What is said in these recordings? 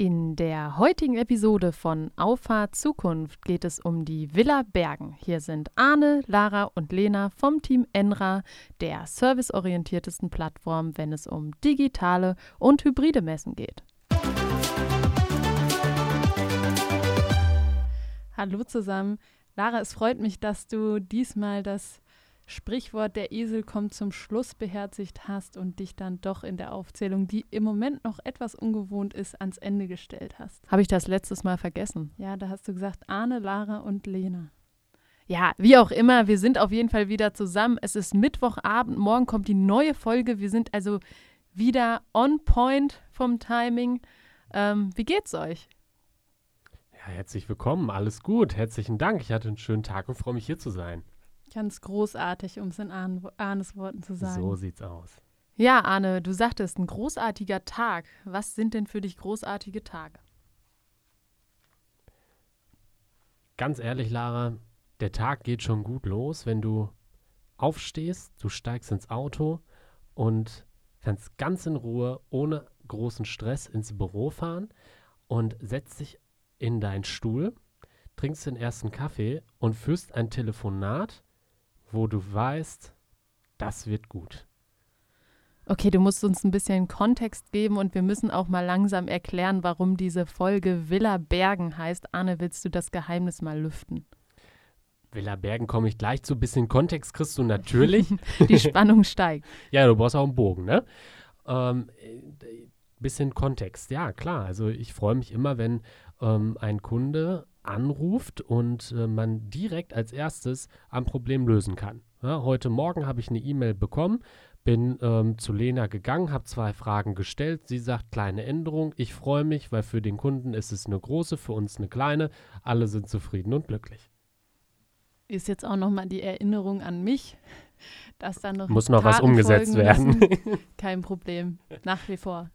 In der heutigen Episode von Auffahrt Zukunft geht es um die Villa Bergen. Hier sind Arne, Lara und Lena vom Team Enra, der serviceorientiertesten Plattform, wenn es um digitale und hybride Messen geht. Hallo zusammen. Lara, es freut mich, dass du diesmal das Sprichwort der Esel kommt zum Schluss beherzigt hast und dich dann doch in der Aufzählung, die im Moment noch etwas ungewohnt ist, ans Ende gestellt hast. Habe ich das letztes Mal vergessen? Ja, da hast du gesagt Arne, Lara und Lena. Ja, wie auch immer, wir sind auf jeden Fall wieder zusammen. Es ist Mittwochabend, morgen kommt die neue Folge. Wir sind also wieder on point vom Timing. Ähm, wie geht's euch? Ja, herzlich willkommen, alles gut. Herzlichen Dank. Ich hatte einen schönen Tag und freue mich hier zu sein. Ganz großartig, um es in Arnes Worten zu sagen. So sieht's aus. Ja, Arne, du sagtest, ein großartiger Tag. Was sind denn für dich großartige Tage? Ganz ehrlich, Lara, der Tag geht schon gut los, wenn du aufstehst, du steigst ins Auto und kannst ganz in Ruhe, ohne großen Stress ins Büro fahren und setzt dich in deinen Stuhl, trinkst den ersten Kaffee und führst ein Telefonat wo du weißt, das wird gut. Okay, du musst uns ein bisschen Kontext geben und wir müssen auch mal langsam erklären, warum diese Folge Villa Bergen heißt. Arne, willst du das Geheimnis mal lüften? Villa Bergen komme ich gleich zu. Ein bisschen Kontext kriegst du natürlich. Die Spannung steigt. ja, du brauchst auch einen Bogen, ne? Ähm, bisschen Kontext, ja, klar. Also ich freue mich immer, wenn ähm, ein Kunde anruft und äh, man direkt als erstes ein Problem lösen kann. Ja, heute Morgen habe ich eine E-Mail bekommen, bin ähm, zu Lena gegangen, habe zwei Fragen gestellt. Sie sagt kleine Änderung. Ich freue mich, weil für den Kunden ist es eine große, für uns eine kleine. Alle sind zufrieden und glücklich. Ist jetzt auch nochmal die Erinnerung an mich, dass dann noch muss noch Taten was umgesetzt werden. Kein Problem, nach wie vor.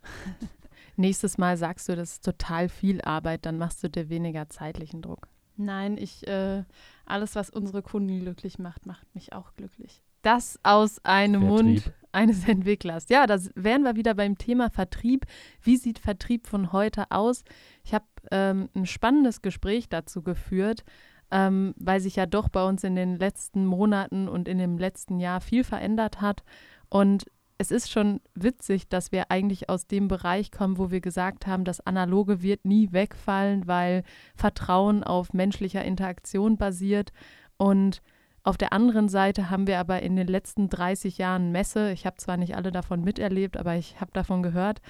Nächstes Mal sagst du, das ist total viel Arbeit, dann machst du dir weniger zeitlichen Druck. Nein, ich, äh, alles, was unsere Kunden glücklich macht, macht mich auch glücklich. Das aus einem Vertrieb. Mund eines Entwicklers. Ja, da wären wir wieder beim Thema Vertrieb. Wie sieht Vertrieb von heute aus? Ich habe ähm, ein spannendes Gespräch dazu geführt, ähm, weil sich ja doch bei uns in den letzten Monaten und in dem letzten Jahr viel verändert hat. Und es ist schon witzig, dass wir eigentlich aus dem Bereich kommen, wo wir gesagt haben, das Analoge wird nie wegfallen, weil Vertrauen auf menschlicher Interaktion basiert. Und auf der anderen Seite haben wir aber in den letzten 30 Jahren Messe, ich habe zwar nicht alle davon miterlebt, aber ich habe davon gehört,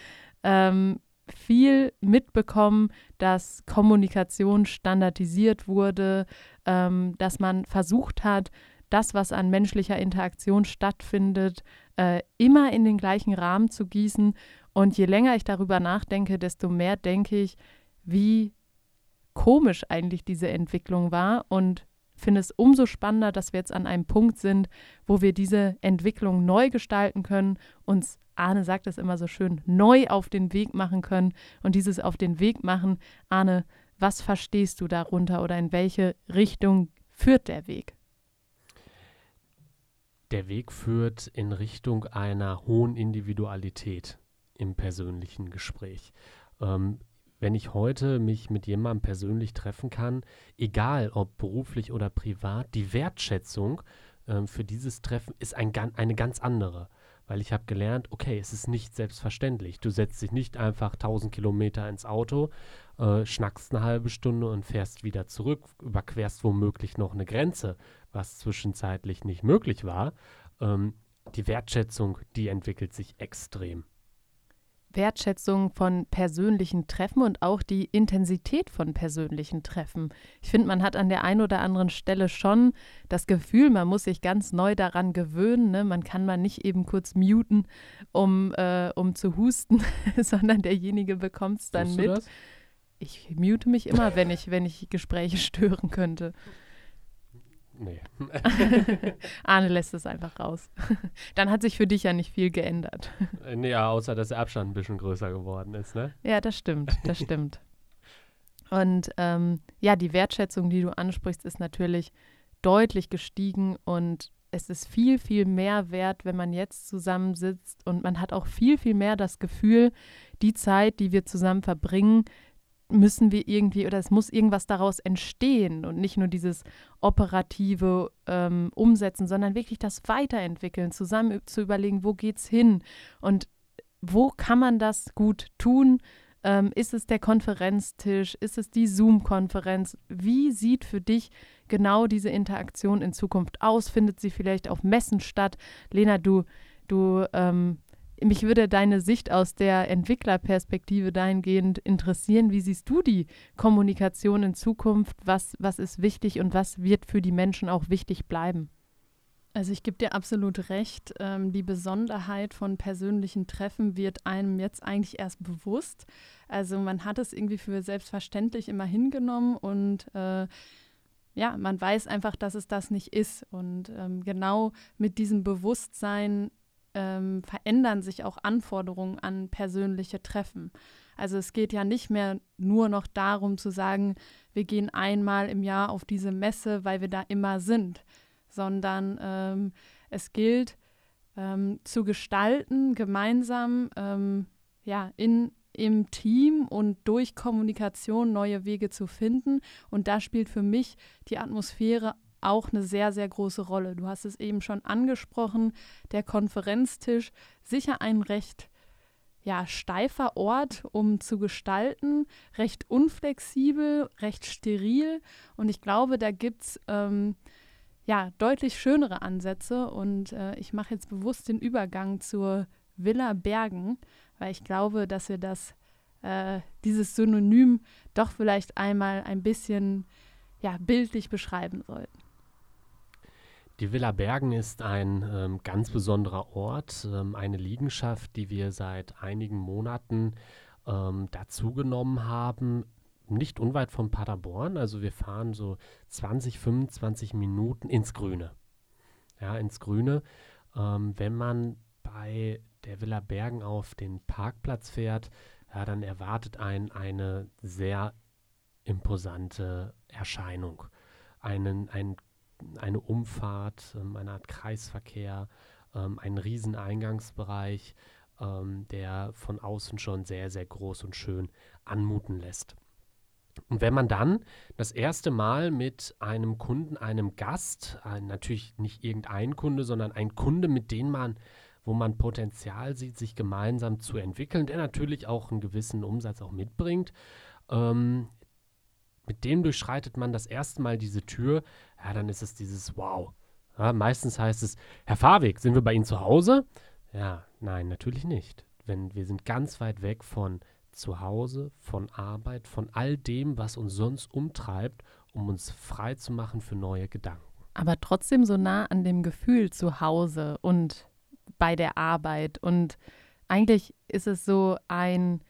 ähm, viel mitbekommen, dass Kommunikation standardisiert wurde, ähm, dass man versucht hat, das, was an menschlicher Interaktion stattfindet, äh, immer in den gleichen Rahmen zu gießen. Und je länger ich darüber nachdenke, desto mehr denke ich, wie komisch eigentlich diese Entwicklung war und finde es umso spannender, dass wir jetzt an einem Punkt sind, wo wir diese Entwicklung neu gestalten können, uns, Arne sagt es immer so schön, neu auf den Weg machen können und dieses auf den Weg machen, Arne, was verstehst du darunter oder in welche Richtung führt der Weg? Der Weg führt in Richtung einer hohen Individualität im persönlichen Gespräch. Ähm, wenn ich heute mich mit jemandem persönlich treffen kann, egal ob beruflich oder privat, die Wertschätzung ähm, für dieses Treffen ist ein, eine ganz andere. Weil ich habe gelernt, okay, es ist nicht selbstverständlich. Du setzt dich nicht einfach 1000 Kilometer ins Auto, äh, schnackst eine halbe Stunde und fährst wieder zurück, überquerst womöglich noch eine Grenze, was zwischenzeitlich nicht möglich war. Ähm, die Wertschätzung, die entwickelt sich extrem. Wertschätzung von persönlichen Treffen und auch die Intensität von persönlichen Treffen. Ich finde, man hat an der einen oder anderen Stelle schon das Gefühl, man muss sich ganz neu daran gewöhnen. Ne? Man kann mal nicht eben kurz muten, um, äh, um zu husten, sondern derjenige bekommt es dann Tust mit. Ich mute mich immer, wenn ich, wenn ich Gespräche stören könnte. Nee. Arne lässt es einfach raus. Dann hat sich für dich ja nicht viel geändert. Äh, nee, außer dass der Abstand ein bisschen größer geworden ist, ne? Ja, das stimmt, das stimmt. Und ähm, ja, die Wertschätzung, die du ansprichst, ist natürlich deutlich gestiegen und es ist viel, viel mehr wert, wenn man jetzt zusammensitzt und man hat auch viel, viel mehr das Gefühl, die Zeit, die wir zusammen verbringen, müssen wir irgendwie oder es muss irgendwas daraus entstehen und nicht nur dieses operative ähm, Umsetzen, sondern wirklich das Weiterentwickeln, zusammen zu überlegen, wo geht's hin und wo kann man das gut tun? Ähm, ist es der Konferenztisch? Ist es die Zoom-Konferenz? Wie sieht für dich genau diese Interaktion in Zukunft aus? Findet sie vielleicht auf Messen statt? Lena, du, du ähm, mich würde deine Sicht aus der Entwicklerperspektive dahingehend interessieren. Wie siehst du die Kommunikation in Zukunft? Was, was ist wichtig und was wird für die Menschen auch wichtig bleiben? Also ich gebe dir absolut recht. Ähm, die Besonderheit von persönlichen Treffen wird einem jetzt eigentlich erst bewusst. Also man hat es irgendwie für selbstverständlich immer hingenommen und äh, ja, man weiß einfach, dass es das nicht ist. Und ähm, genau mit diesem Bewusstsein ähm, verändern sich auch Anforderungen an persönliche Treffen. Also es geht ja nicht mehr nur noch darum zu sagen, wir gehen einmal im Jahr auf diese Messe, weil wir da immer sind, sondern ähm, es gilt ähm, zu gestalten, gemeinsam ähm, ja, in, im Team und durch Kommunikation neue Wege zu finden. Und da spielt für mich die Atmosphäre auch eine sehr, sehr große Rolle. Du hast es eben schon angesprochen, der Konferenztisch, sicher ein recht ja, steifer Ort, um zu gestalten, recht unflexibel, recht steril. Und ich glaube, da gibt es ähm, ja, deutlich schönere Ansätze. Und äh, ich mache jetzt bewusst den Übergang zur Villa Bergen, weil ich glaube, dass wir das, äh, dieses Synonym doch vielleicht einmal ein bisschen ja, bildlich beschreiben sollten. Die Villa Bergen ist ein ähm, ganz besonderer Ort, ähm, eine Liegenschaft, die wir seit einigen Monaten ähm, dazugenommen haben, nicht unweit von Paderborn. Also wir fahren so 20, 25 Minuten ins Grüne. Ja, ins Grüne. Ähm, wenn man bei der Villa Bergen auf den Parkplatz fährt, ja, dann erwartet einen eine sehr imposante Erscheinung. Einen, ein eine Umfahrt, ähm, eine Art Kreisverkehr, ähm, ein Rieseneingangsbereich, ähm, der von außen schon sehr, sehr groß und schön anmuten lässt. Und wenn man dann das erste Mal mit einem Kunden, einem Gast, äh, natürlich nicht irgendein Kunde, sondern ein Kunde, mit dem man, wo man Potenzial sieht, sich gemeinsam zu entwickeln, der natürlich auch einen gewissen Umsatz auch mitbringt, ähm, mit dem durchschreitet man das erste Mal diese Tür, ja, dann ist es dieses Wow. Ja, meistens heißt es, Herr Fahrweg, sind wir bei Ihnen zu Hause? Ja, nein, natürlich nicht. Wenn wir sind ganz weit weg von zu Hause, von Arbeit, von all dem, was uns sonst umtreibt, um uns frei zu machen für neue Gedanken. Aber trotzdem so nah an dem Gefühl zu Hause und bei der Arbeit. Und eigentlich ist es so ein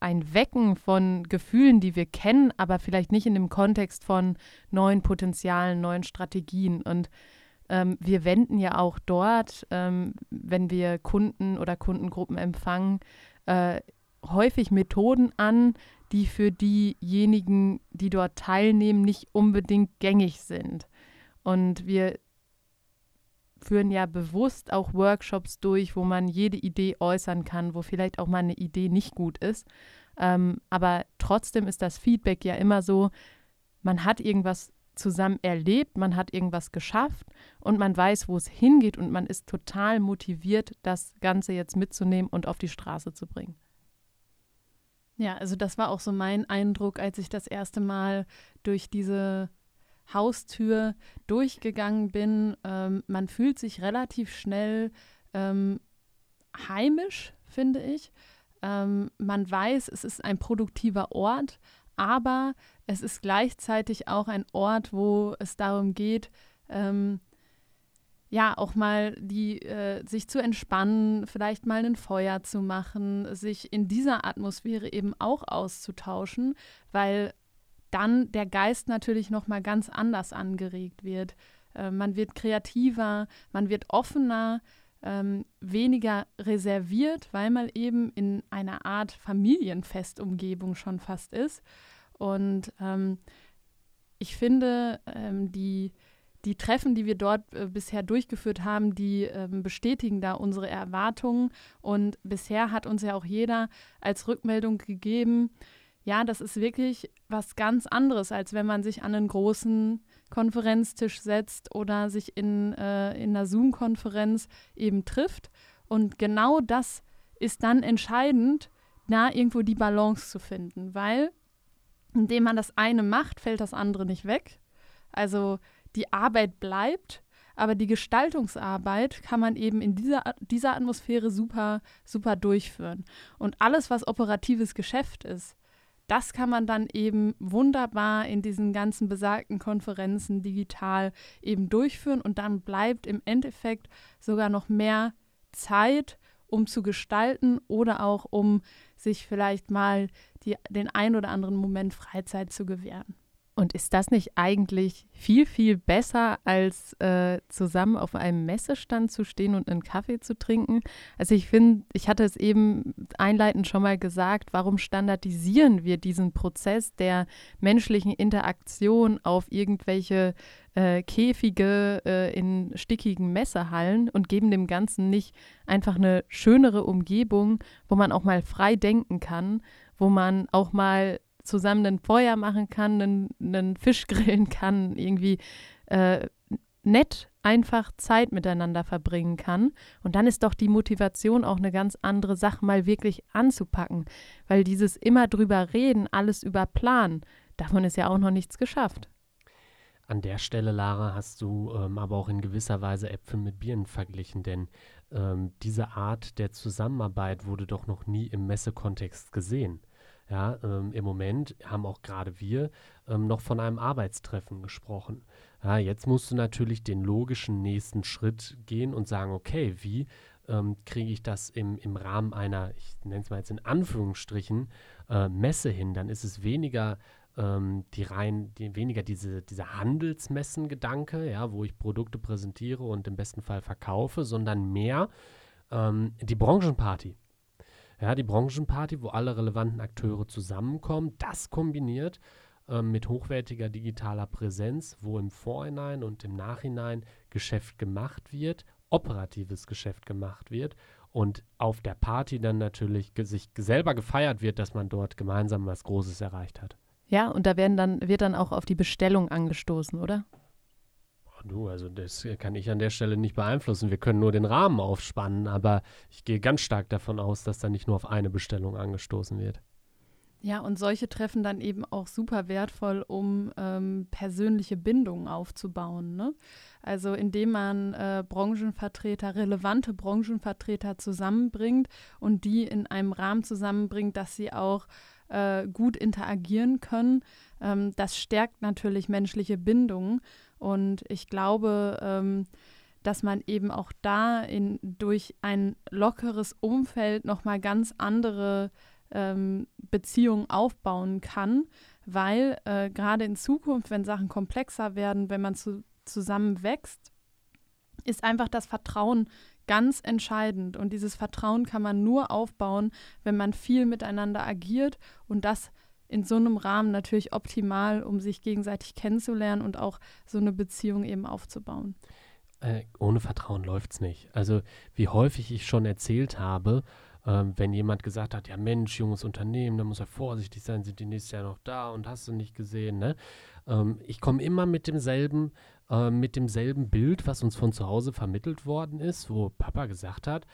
ein Wecken von Gefühlen, die wir kennen, aber vielleicht nicht in dem Kontext von neuen Potenzialen, neuen Strategien. Und ähm, wir wenden ja auch dort, ähm, wenn wir Kunden oder Kundengruppen empfangen, äh, häufig Methoden an, die für diejenigen, die dort teilnehmen, nicht unbedingt gängig sind. Und wir führen ja bewusst auch Workshops durch, wo man jede Idee äußern kann, wo vielleicht auch mal eine Idee nicht gut ist. Ähm, aber trotzdem ist das Feedback ja immer so, man hat irgendwas zusammen erlebt, man hat irgendwas geschafft und man weiß, wo es hingeht und man ist total motiviert, das Ganze jetzt mitzunehmen und auf die Straße zu bringen. Ja, also das war auch so mein Eindruck, als ich das erste Mal durch diese Haustür durchgegangen bin. Ähm, man fühlt sich relativ schnell ähm, heimisch, finde ich. Ähm, man weiß, es ist ein produktiver Ort, aber es ist gleichzeitig auch ein Ort, wo es darum geht, ähm, ja, auch mal die, äh, sich zu entspannen, vielleicht mal ein Feuer zu machen, sich in dieser Atmosphäre eben auch auszutauschen, weil dann der Geist natürlich nochmal ganz anders angeregt wird. Äh, man wird kreativer, man wird offener, ähm, weniger reserviert, weil man eben in einer Art Familienfestumgebung schon fast ist. Und ähm, ich finde, ähm, die, die Treffen, die wir dort äh, bisher durchgeführt haben, die äh, bestätigen da unsere Erwartungen. Und bisher hat uns ja auch jeder als Rückmeldung gegeben, ja, das ist wirklich was ganz anderes, als wenn man sich an einen großen Konferenztisch setzt oder sich in, äh, in einer Zoom-Konferenz eben trifft. Und genau das ist dann entscheidend, da irgendwo die Balance zu finden, weil indem man das eine macht, fällt das andere nicht weg. Also die Arbeit bleibt, aber die Gestaltungsarbeit kann man eben in dieser, dieser Atmosphäre super, super durchführen. Und alles, was operatives Geschäft ist, das kann man dann eben wunderbar in diesen ganzen besagten Konferenzen digital eben durchführen und dann bleibt im Endeffekt sogar noch mehr Zeit, um zu gestalten oder auch um sich vielleicht mal die, den ein oder anderen Moment Freizeit zu gewähren. Und ist das nicht eigentlich viel, viel besser, als äh, zusammen auf einem Messestand zu stehen und einen Kaffee zu trinken? Also ich finde, ich hatte es eben einleitend schon mal gesagt, warum standardisieren wir diesen Prozess der menschlichen Interaktion auf irgendwelche äh, Käfige äh, in stickigen Messehallen und geben dem Ganzen nicht einfach eine schönere Umgebung, wo man auch mal frei denken kann, wo man auch mal zusammen ein Feuer machen kann, einen, einen Fisch grillen kann, irgendwie äh, nett einfach Zeit miteinander verbringen kann. Und dann ist doch die Motivation auch eine ganz andere Sache, mal wirklich anzupacken. Weil dieses immer drüber reden, alles über Plan, davon ist ja auch noch nichts geschafft. An der Stelle, Lara, hast du ähm, aber auch in gewisser Weise Äpfel mit Birnen verglichen, denn ähm, diese Art der Zusammenarbeit wurde doch noch nie im Messekontext gesehen. Ja, ähm, Im Moment haben auch gerade wir ähm, noch von einem Arbeitstreffen gesprochen. Ja, jetzt musst du natürlich den logischen nächsten Schritt gehen und sagen, okay, wie ähm, kriege ich das im, im Rahmen einer, ich nenne es mal jetzt in Anführungsstrichen, äh, Messe hin? Dann ist es weniger ähm, die rein, die, weniger diese, dieser Handelsmessen-Gedanke, ja, wo ich Produkte präsentiere und im besten Fall verkaufe, sondern mehr ähm, die Branchenparty. Ja, die Branchenparty, wo alle relevanten Akteure zusammenkommen, das kombiniert ähm, mit hochwertiger digitaler Präsenz, wo im Vorhinein und im Nachhinein Geschäft gemacht wird, operatives Geschäft gemacht wird und auf der Party dann natürlich sich selber gefeiert wird, dass man dort gemeinsam was Großes erreicht hat. Ja, und da werden dann, wird dann auch auf die Bestellung angestoßen, oder? Du, also das kann ich an der Stelle nicht beeinflussen. Wir können nur den Rahmen aufspannen, aber ich gehe ganz stark davon aus, dass da nicht nur auf eine Bestellung angestoßen wird. Ja, und solche Treffen dann eben auch super wertvoll, um ähm, persönliche Bindungen aufzubauen. Ne? Also indem man äh, Branchenvertreter, relevante Branchenvertreter zusammenbringt und die in einem Rahmen zusammenbringt, dass sie auch äh, gut interagieren können. Ähm, das stärkt natürlich menschliche Bindungen. Und ich glaube, ähm, dass man eben auch da in, durch ein lockeres Umfeld nochmal ganz andere ähm, Beziehungen aufbauen kann, weil äh, gerade in Zukunft, wenn Sachen komplexer werden, wenn man zu, zusammen wächst, ist einfach das Vertrauen ganz entscheidend. Und dieses Vertrauen kann man nur aufbauen, wenn man viel miteinander agiert und das in so einem Rahmen natürlich optimal, um sich gegenseitig kennenzulernen und auch so eine Beziehung eben aufzubauen. Äh, ohne Vertrauen läuft es nicht. Also wie häufig ich schon erzählt habe, ähm, wenn jemand gesagt hat, ja Mensch, junges Unternehmen, da muss er vorsichtig sein, sind die nächstes Jahr noch da und hast du nicht gesehen, ne? Ähm, ich komme immer mit demselben, äh, mit demselben Bild, was uns von zu Hause vermittelt worden ist, wo Papa gesagt hat,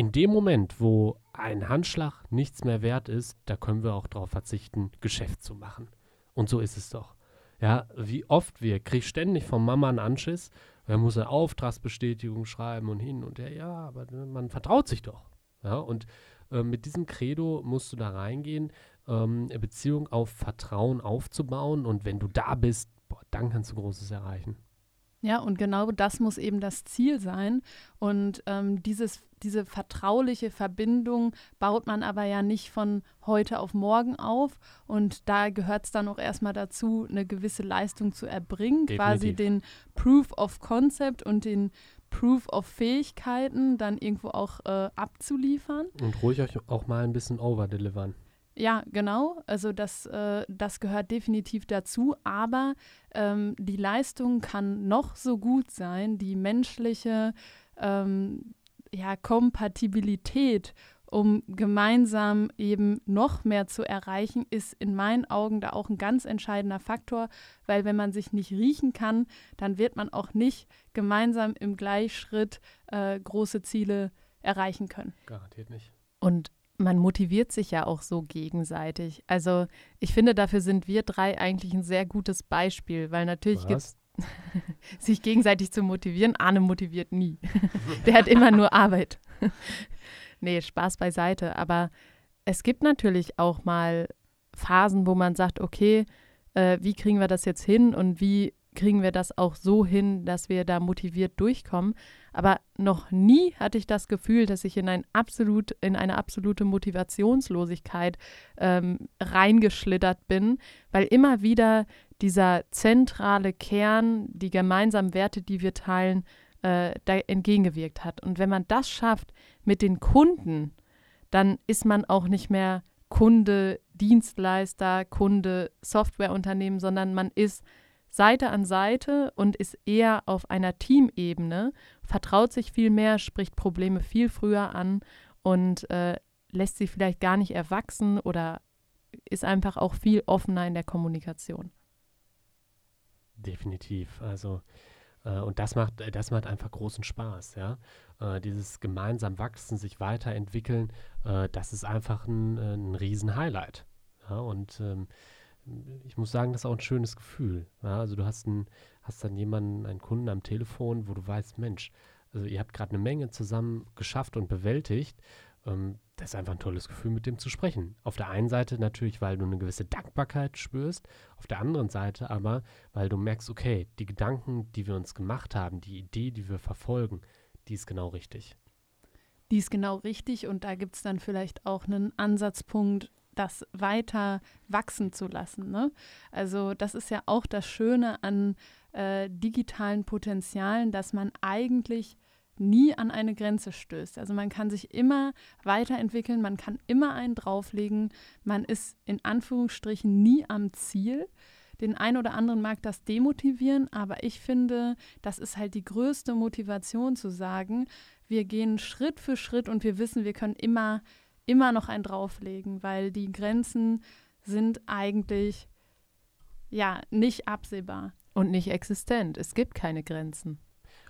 in dem Moment, wo ein Handschlag nichts mehr wert ist, da können wir auch darauf verzichten, Geschäft zu machen. Und so ist es doch. Ja, wie oft wir, krieg ständig von Mama einen Anschiss, er muss eine Auftragsbestätigung schreiben und hin und her, ja, aber man vertraut sich doch. Ja, und äh, mit diesem Credo musst du da reingehen, ähm, Beziehung auf Vertrauen aufzubauen und wenn du da bist, boah, dann kannst du Großes erreichen. Ja, und genau das muss eben das Ziel sein. Und ähm, dieses, diese vertrauliche Verbindung baut man aber ja nicht von heute auf morgen auf. Und da gehört es dann auch erstmal dazu, eine gewisse Leistung zu erbringen, Definitiv. quasi den Proof of Concept und den Proof of Fähigkeiten dann irgendwo auch äh, abzuliefern. Und ruhig euch auch mal ein bisschen overdelivern. Ja, genau. Also das, äh, das gehört definitiv dazu. Aber ähm, die Leistung kann noch so gut sein. Die menschliche ähm, ja, Kompatibilität, um gemeinsam eben noch mehr zu erreichen, ist in meinen Augen da auch ein ganz entscheidender Faktor, weil wenn man sich nicht riechen kann, dann wird man auch nicht gemeinsam im Gleichschritt äh, große Ziele erreichen können. Garantiert nicht. Und man motiviert sich ja auch so gegenseitig. Also ich finde, dafür sind wir drei eigentlich ein sehr gutes Beispiel, weil natürlich gibt es sich gegenseitig zu motivieren. Arne motiviert nie. Der hat immer nur Arbeit. nee, Spaß beiseite. Aber es gibt natürlich auch mal Phasen, wo man sagt, okay, äh, wie kriegen wir das jetzt hin und wie kriegen wir das auch so hin, dass wir da motiviert durchkommen. Aber noch nie hatte ich das Gefühl, dass ich in, ein absolut, in eine absolute Motivationslosigkeit ähm, reingeschlittert bin, weil immer wieder dieser zentrale Kern, die gemeinsamen Werte, die wir teilen, äh, da entgegengewirkt hat. Und wenn man das schafft mit den Kunden, dann ist man auch nicht mehr Kunde, Dienstleister, Kunde, Softwareunternehmen, sondern man ist Seite an Seite und ist eher auf einer Teamebene, vertraut sich viel mehr, spricht Probleme viel früher an und äh, lässt sie vielleicht gar nicht erwachsen oder ist einfach auch viel offener in der Kommunikation. Definitiv. Also äh, und das macht, das macht einfach großen Spaß, ja. Äh, dieses gemeinsam wachsen, sich weiterentwickeln, äh, das ist einfach ein, äh, ein Riesen-Highlight. Ja? Und ähm, ich muss sagen, das ist auch ein schönes Gefühl. Ja? Also du hast, ein, hast dann jemanden, einen Kunden am Telefon, wo du weißt, Mensch, also ihr habt gerade eine Menge zusammen geschafft und bewältigt. Ähm, das ist einfach ein tolles Gefühl, mit dem zu sprechen. Auf der einen Seite natürlich, weil du eine gewisse Dankbarkeit spürst, auf der anderen Seite aber, weil du merkst, okay, die Gedanken, die wir uns gemacht haben, die Idee, die wir verfolgen, die ist genau richtig. Die ist genau richtig und da gibt es dann vielleicht auch einen Ansatzpunkt, das weiter wachsen zu lassen. Ne? Also das ist ja auch das Schöne an äh, digitalen Potenzialen, dass man eigentlich nie an eine Grenze stößt. Also man kann sich immer weiterentwickeln, man kann immer einen drauflegen, man ist in Anführungsstrichen nie am Ziel. Den einen oder anderen mag das demotivieren, aber ich finde, das ist halt die größte Motivation zu sagen, wir gehen Schritt für Schritt und wir wissen, wir können immer immer noch ein drauflegen, weil die Grenzen sind eigentlich ja nicht absehbar. Und nicht existent. Es gibt keine Grenzen.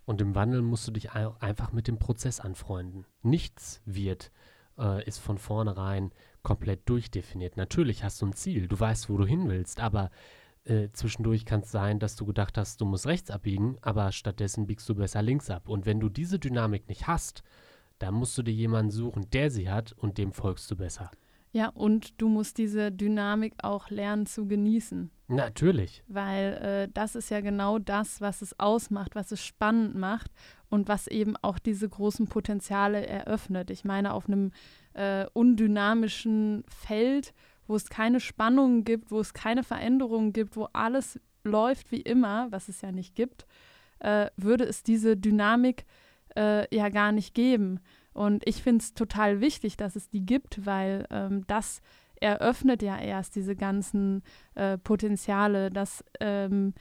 Und im Wandel musst du dich einfach mit dem Prozess anfreunden. Nichts wird, äh, ist von vornherein komplett durchdefiniert. Natürlich hast du ein Ziel, du weißt, wo du hin willst, aber äh, zwischendurch kann es sein, dass du gedacht hast, du musst rechts abbiegen, aber stattdessen biegst du besser links ab. Und wenn du diese Dynamik nicht hast, da musst du dir jemanden suchen, der sie hat und dem folgst du besser. Ja, und du musst diese Dynamik auch lernen zu genießen. Natürlich. Weil äh, das ist ja genau das, was es ausmacht, was es spannend macht und was eben auch diese großen Potenziale eröffnet. Ich meine, auf einem äh, undynamischen Feld, wo es keine Spannungen gibt, wo es keine Veränderungen gibt, wo alles läuft wie immer, was es ja nicht gibt, äh, würde es diese Dynamik äh, ja gar nicht geben. Und ich finde es total wichtig, dass es die gibt, weil ähm, das eröffnet ja erst diese ganzen äh, Potenziale. Das ähm,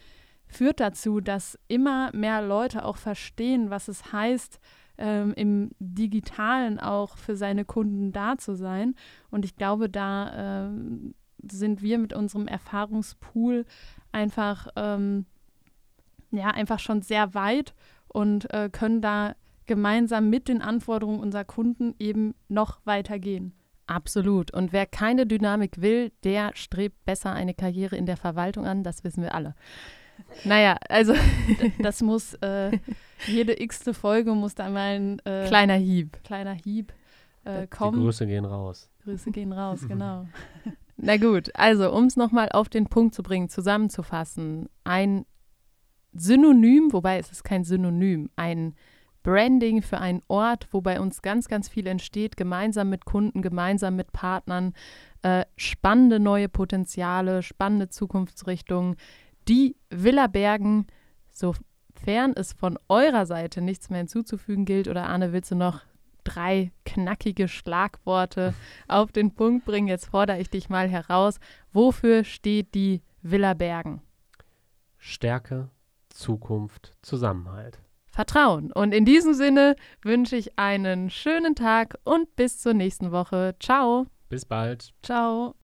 führt dazu, dass immer mehr Leute auch verstehen, was es heißt, ähm, im Digitalen auch für seine Kunden da zu sein. Und ich glaube, da ähm, sind wir mit unserem Erfahrungspool einfach, ähm, ja, einfach schon sehr weit und äh, können da gemeinsam mit den Anforderungen unserer Kunden eben noch weiter gehen. Absolut. Und wer keine Dynamik will, der strebt besser eine Karriere in der Verwaltung an, das wissen wir alle. Naja, also das muss, äh, jede x-te Folge muss da mal ein äh, kleiner Hieb. Kleiner Hieb äh, kommen. Die Grüße gehen raus. Grüße gehen raus, genau. Na gut, also um es nochmal auf den Punkt zu bringen, zusammenzufassen, ein Synonym, wobei es ist kein Synonym, ein Branding für einen Ort, wo bei uns ganz, ganz viel entsteht, gemeinsam mit Kunden, gemeinsam mit Partnern, äh, spannende neue Potenziale, spannende Zukunftsrichtungen. Die Villa Bergen, sofern es von eurer Seite nichts mehr hinzuzufügen gilt, oder Arne, willst du noch drei knackige Schlagworte auf den Punkt bringen. Jetzt fordere ich dich mal heraus. Wofür steht die Villa Bergen? Stärke, Zukunft, Zusammenhalt. Vertrauen. Und in diesem Sinne wünsche ich einen schönen Tag und bis zur nächsten Woche. Ciao. Bis bald. Ciao.